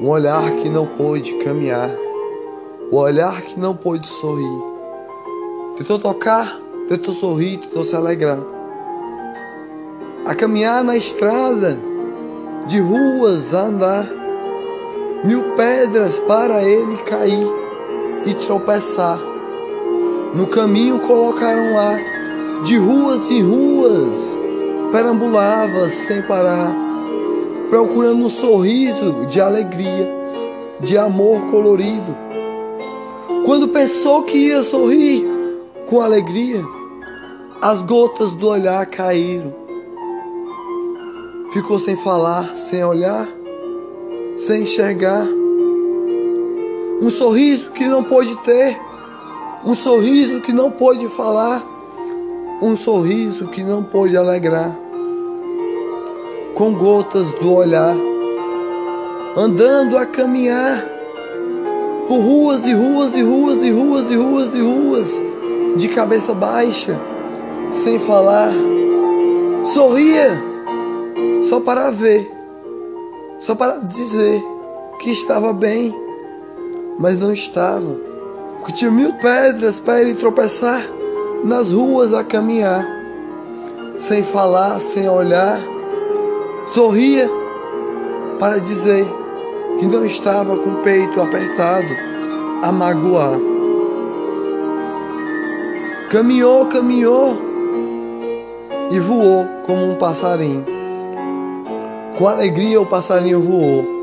um olhar que não pôde caminhar, o um olhar que não pôde sorrir. Tentou tocar, tentou sorrir, tentou se alegrar. A caminhar na estrada, de ruas a andar, mil pedras para ele cair e tropeçar. No caminho colocaram lá, de ruas em ruas, perambulava sem parar, procurando um sorriso de alegria, de amor colorido. Quando pensou que ia sorrir com alegria, as gotas do olhar caíram. Ficou sem falar, sem olhar, sem enxergar. Um sorriso que não pôde ter, um sorriso que não pôde falar, um sorriso que não pôde alegrar. Com gotas do olhar, andando a caminhar por ruas e ruas e ruas e ruas e ruas e ruas, de cabeça baixa, sem falar, sorria só para ver, só para dizer que estava bem, mas não estava, porque tinha mil pedras para ele tropeçar nas ruas a caminhar, sem falar, sem olhar, sorria para dizer que não estava com o peito apertado a magoar. Caminhou, caminhou e voou como um passarinho. Com alegria o passarinho voou.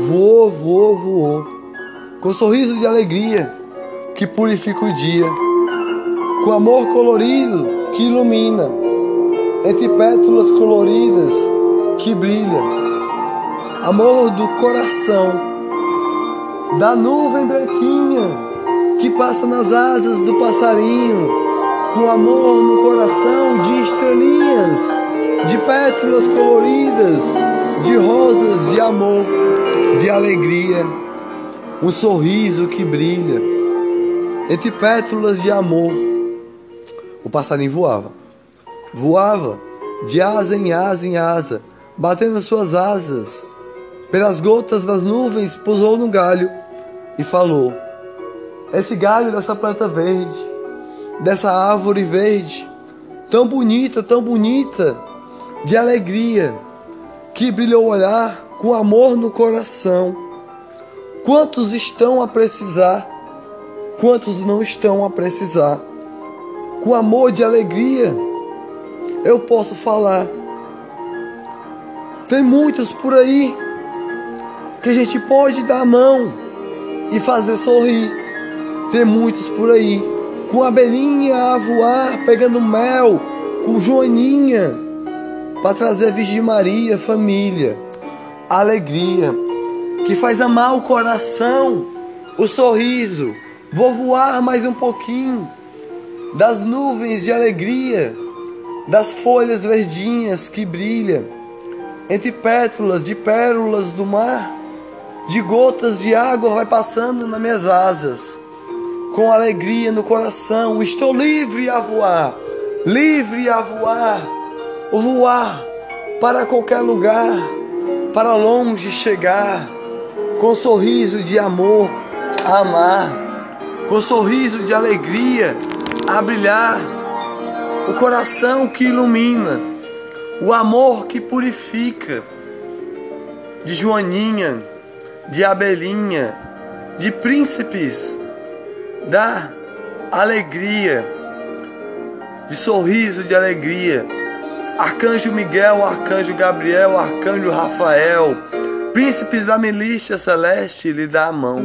Voou, voou, voou. Com sorriso de alegria que purifica o dia. Com amor colorido que ilumina. Entre pétalas coloridas que brilha. Amor do coração. Da nuvem branquinha que passa nas asas do passarinho. Com amor no coração de estrelinhas de pétalas coloridas, de rosas de amor, de alegria, um sorriso que brilha, entre pétalas de amor. O passarinho voava, voava de asa em asa em asa, batendo suas asas, pelas gotas das nuvens, pousou no galho e falou: Esse galho dessa planta verde, dessa árvore verde, tão bonita, tão bonita, de alegria, que brilha o olhar com amor no coração. Quantos estão a precisar? Quantos não estão a precisar? Com amor de alegria, eu posso falar. Tem muitos por aí que a gente pode dar a mão e fazer sorrir. Tem muitos por aí com abelhinha a voar, pegando mel, com joaninha para trazer a Virgem Maria, família, alegria, que faz amar o coração, o sorriso. Vou voar mais um pouquinho das nuvens de alegria, das folhas verdinhas que brilham entre pétalas de pérolas do mar, de gotas de água vai passando nas minhas asas. Com alegria no coração, estou livre a voar, livre a voar voar para qualquer lugar, para longe chegar, com sorriso de amor a amar, com sorriso de alegria a brilhar, o coração que ilumina, o amor que purifica, de Joaninha, de Abelinha, de príncipes da alegria, de sorriso de alegria Arcanjo Miguel, Arcanjo Gabriel, Arcanjo Rafael, príncipes da milícia celeste, lhe dá a mão.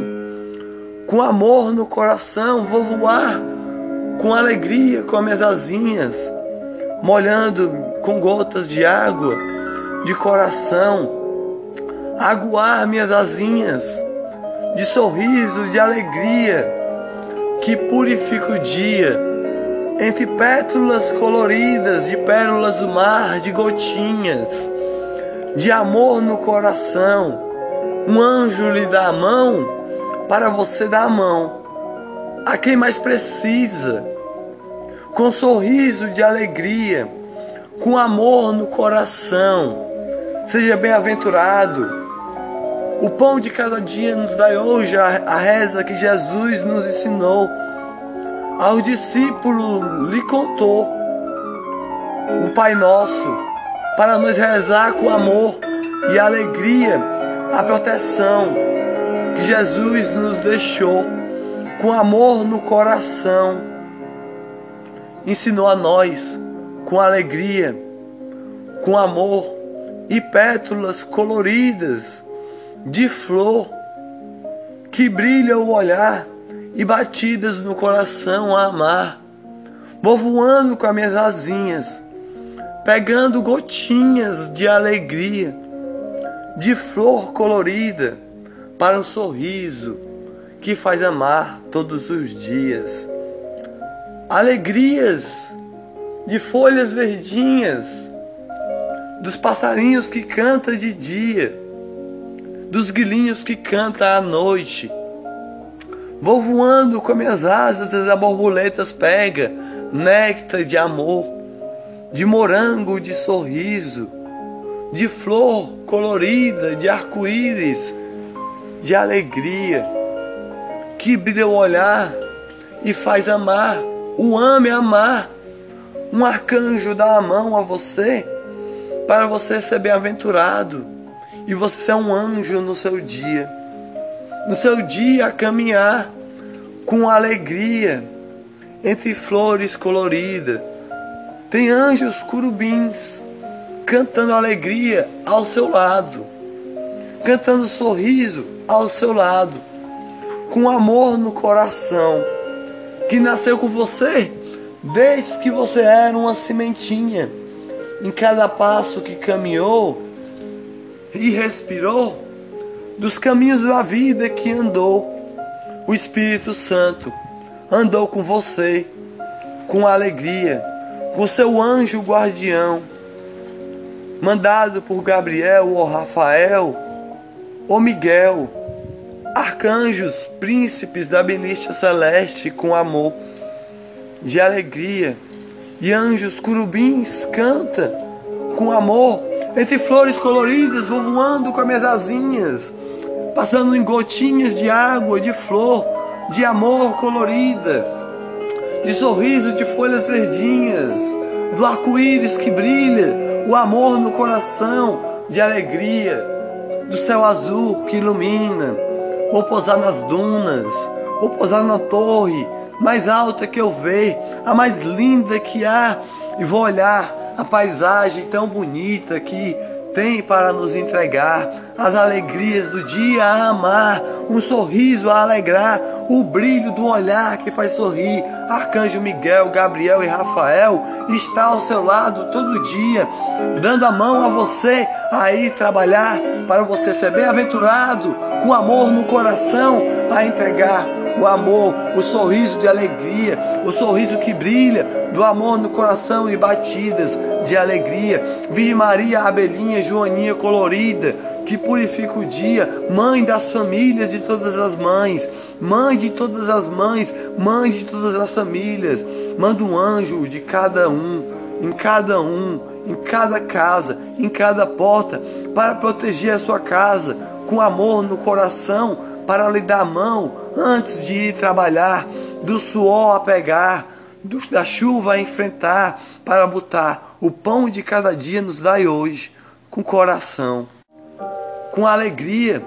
Com amor no coração, vou voar, com alegria, com as minhas asinhas, molhando com gotas de água, de coração, aguar minhas asinhas, de sorriso, de alegria, que purifica o dia entre pétalas coloridas de pérolas do mar, de gotinhas, de amor no coração. Um anjo lhe dá a mão para você dar a mão a quem mais precisa, com sorriso de alegria, com amor no coração. Seja bem-aventurado O pão de cada dia nos dai hoje a, reza que Jesus nos ensinou. Ao discípulo lhe contou o Pai Nosso para nos rezar com amor e alegria a proteção que Jesus nos deixou com amor no coração. Ensinou a nós com alegria, com amor e pétalas coloridas de flor que brilha o olhar e batidas no coração a amar. Vou voando com as minhas asinhas, pegando gotinhas de alegria, de flor colorida para um sorriso que faz amar todos os dias. Alegrias de folhas verdinhas, dos passarinhos que cantam de dia, dos grilinhos que cantam à noite. Vou voando com minhas asas, as borboletas pega néctar de amor, de morango de sorriso, de flor colorida, de arco-íris, de alegria, que brilha o olhar e faz amar, o ame amar um arcanjo dá a mão a você para você ser bem-aventurado e você ser um anjo no seu dia. No seu dia a caminhar com alegria entre flores coloridas. Tem anjos curubins cantando alegria ao seu lado, cantando sorriso ao seu lado, com amor no coração, que nasceu com você Desde que você era uma sementinha, em cada passo que caminhou e respirou, dos caminhos da vida que andou, o Espírito Santo andou com você, com alegria, com seu anjo guardião, mandado por Gabriel ou Rafael ou Miguel, arcanjos, príncipes da benícia celeste com amor de alegria, e anjos curubins canta com amor, entre flores coloridas vou voando com as minhas asinhas, passando em gotinhas de água, de flor, de amor colorida, de sorriso de folhas verdinhas, do arco-íris que brilha, o amor no coração, de alegria, do céu azul que ilumina. Vou pousar nas dunas, vou pousar na torre, mais alta que eu ver, a mais linda que há, e vou olhar a paisagem tão bonita que tem para nos entregar as alegrias do dia a amar, um sorriso a alegrar, o brilho do olhar que faz sorrir. Arcanjo Miguel, Gabriel e Rafael está ao seu lado todo dia, dando a mão a você a ir trabalhar para você ser bem-aventurado, com amor no coração a entregar o amor, o sorriso de alegria, o sorriso que brilha, do amor no coração e batidas de alegria. Virgem Maria, abelhinha, joaninha colorida, que purifica o dia, mãe das famílias de todas as mães, mãe de todas as mães, mãe de todas as famílias. Manda um anjo de cada um, em cada um, em cada casa, em cada porta, para proteger a sua casa, com amor no coração, para lhe dar a mão antes de ir trabalhar, do suor a pegar, da chuva a enfrentar, para botar o pão de cada dia nos dai hoje, com coração, com alegria,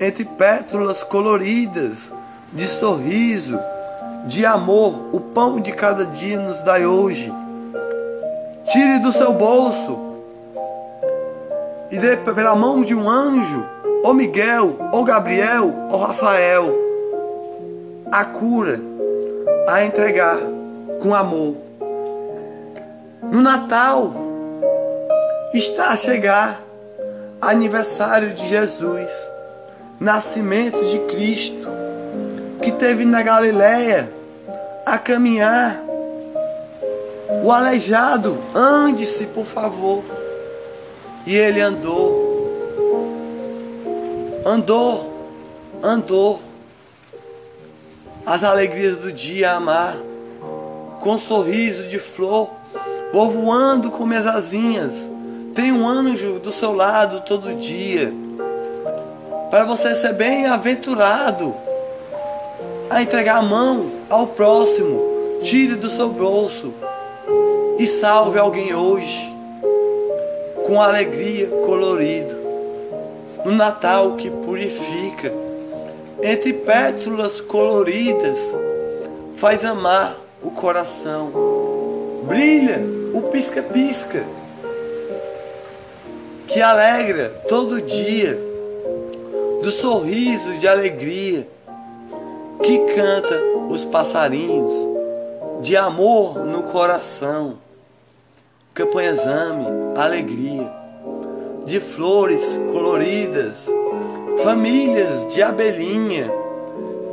entre pétalas coloridas, de sorriso, de amor, o pão de cada dia nos dai hoje. Tire do seu bolso e dê pela mão de um anjo ou Miguel, ou Gabriel, ou Rafael, a cura a entregar com amor. No Natal está a chegar aniversário de Jesus, nascimento de Cristo, que teve na Galileia a caminhar. O aleijado, ande-se, por favor. E ele andou andou, andou. As alegrias do dia amar, com um sorriso de flor, vou voando com minhas asinhas. Tem um anjo do seu lado todo dia. para você ser bem-aventurado a entregar a mão ao próximo. Tire do seu bolso e salve alguém hoje com alegria colorido. No Natal que purifica, entre pétalas coloridas, faz amar o coração. Brilha o pisca-pisca. Que alegra todo dia, do sorriso de alegria. Que canta os passarinhos, de amor no coração, campanhazame, alegria, de flores coloridas, famílias de abelhinha,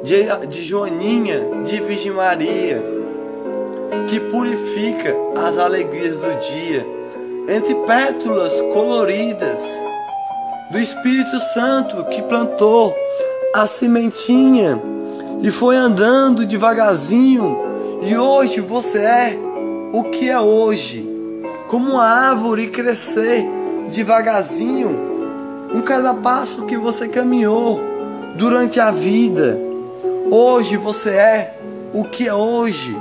de, de Joaninha, de Virgem Maria, que purifica as alegrias do dia entre pétalas coloridas do Espírito Santo que plantou a sementinha e foi andando devagarzinho e hoje você é o que é hoje. Como uma árvore crescer devagarzinho, um cada passo que você caminhou durante a vida. Hoje você é o que é hoje,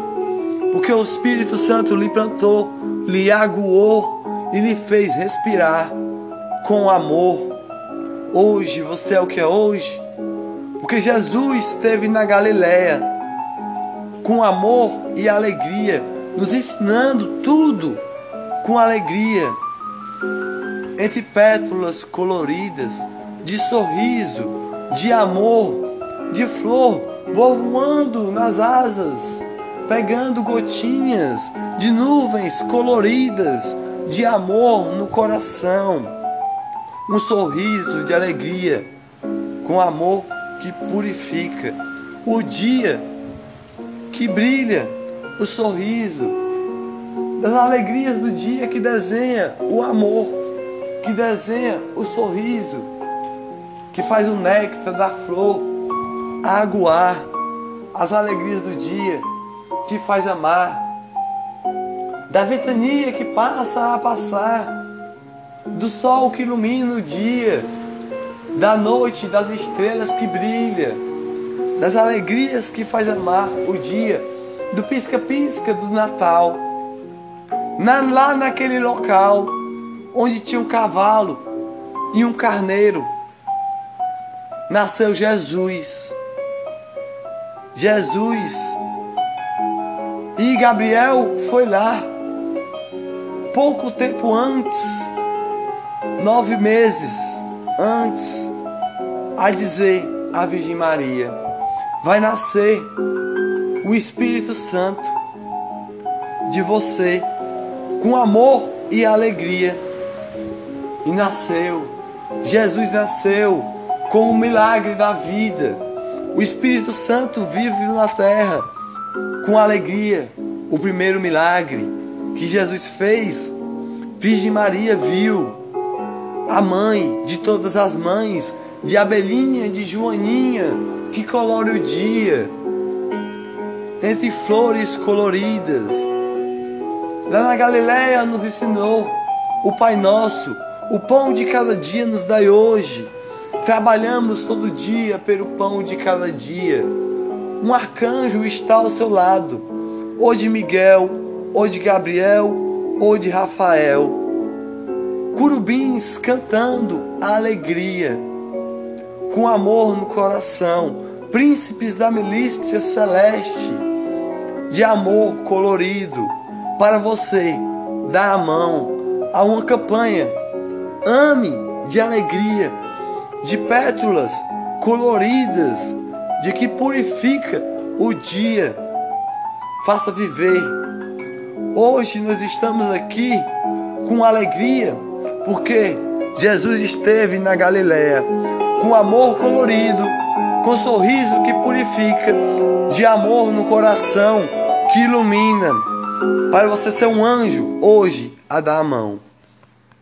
porque o Espírito Santo lhe plantou, lhe aguou e lhe fez respirar com amor. Hoje você é o que é hoje, porque Jesus esteve na Galiléia com amor e alegria, nos ensinando tudo com alegria, entre pétalas coloridas, de sorriso, de amor, de flor, voando nas asas, pegando gotinhas de nuvens coloridas de amor no coração, um sorriso de alegria, com amor que purifica, o dia que brilha, o sorriso, das alegrias do dia que desenha o amor, que desenha o sorriso, que faz o néctar da flor aguar, as alegrias do dia, que faz amar da ventania que passa a passar, do sol que ilumina o dia, da noite, das estrelas que brilha, das alegrias que faz amar o dia, do pisca-pisca do Natal. Na, lá naquele local onde tinha um cavalo e um carneiro, nasceu Jesus. Jesus. E Gabriel foi lá pouco tempo antes, nove meses antes, a dizer à Virgem Maria: vai nascer o Espírito Santo de você, com amor e alegria. E nasceu, Jesus nasceu com o milagre da vida. O Espírito Santo vive na terra com alegria. O primeiro milagre que Jesus fez, Virgem Maria viu, a mãe de todas as mães, de Abelinha, de Joaninha, que colore o dia, entre flores coloridas. Lá na Galileia nos ensinou o Pai Nosso, o pão de cada dia nos dai hoje. Trabalhamos todo dia pelo pão de cada dia. Um arcanjo está ao seu lado, ou de Miguel, ou de Gabriel, ou de Rafael. Curubins cantando a alegria, com amor no coração, príncipes da milícia celeste, de amor colorido, para você dar a mão a uma campanha. Ame de alegria, de pétalas coloridas, de que purifica o dia. Faça viver Hoje nós estamos aqui com alegria porque Jesus esteve na Galiléia com amor colorido, com sorriso que purifica, de amor no coração que ilumina, para você ser um anjo hoje a dar a mão.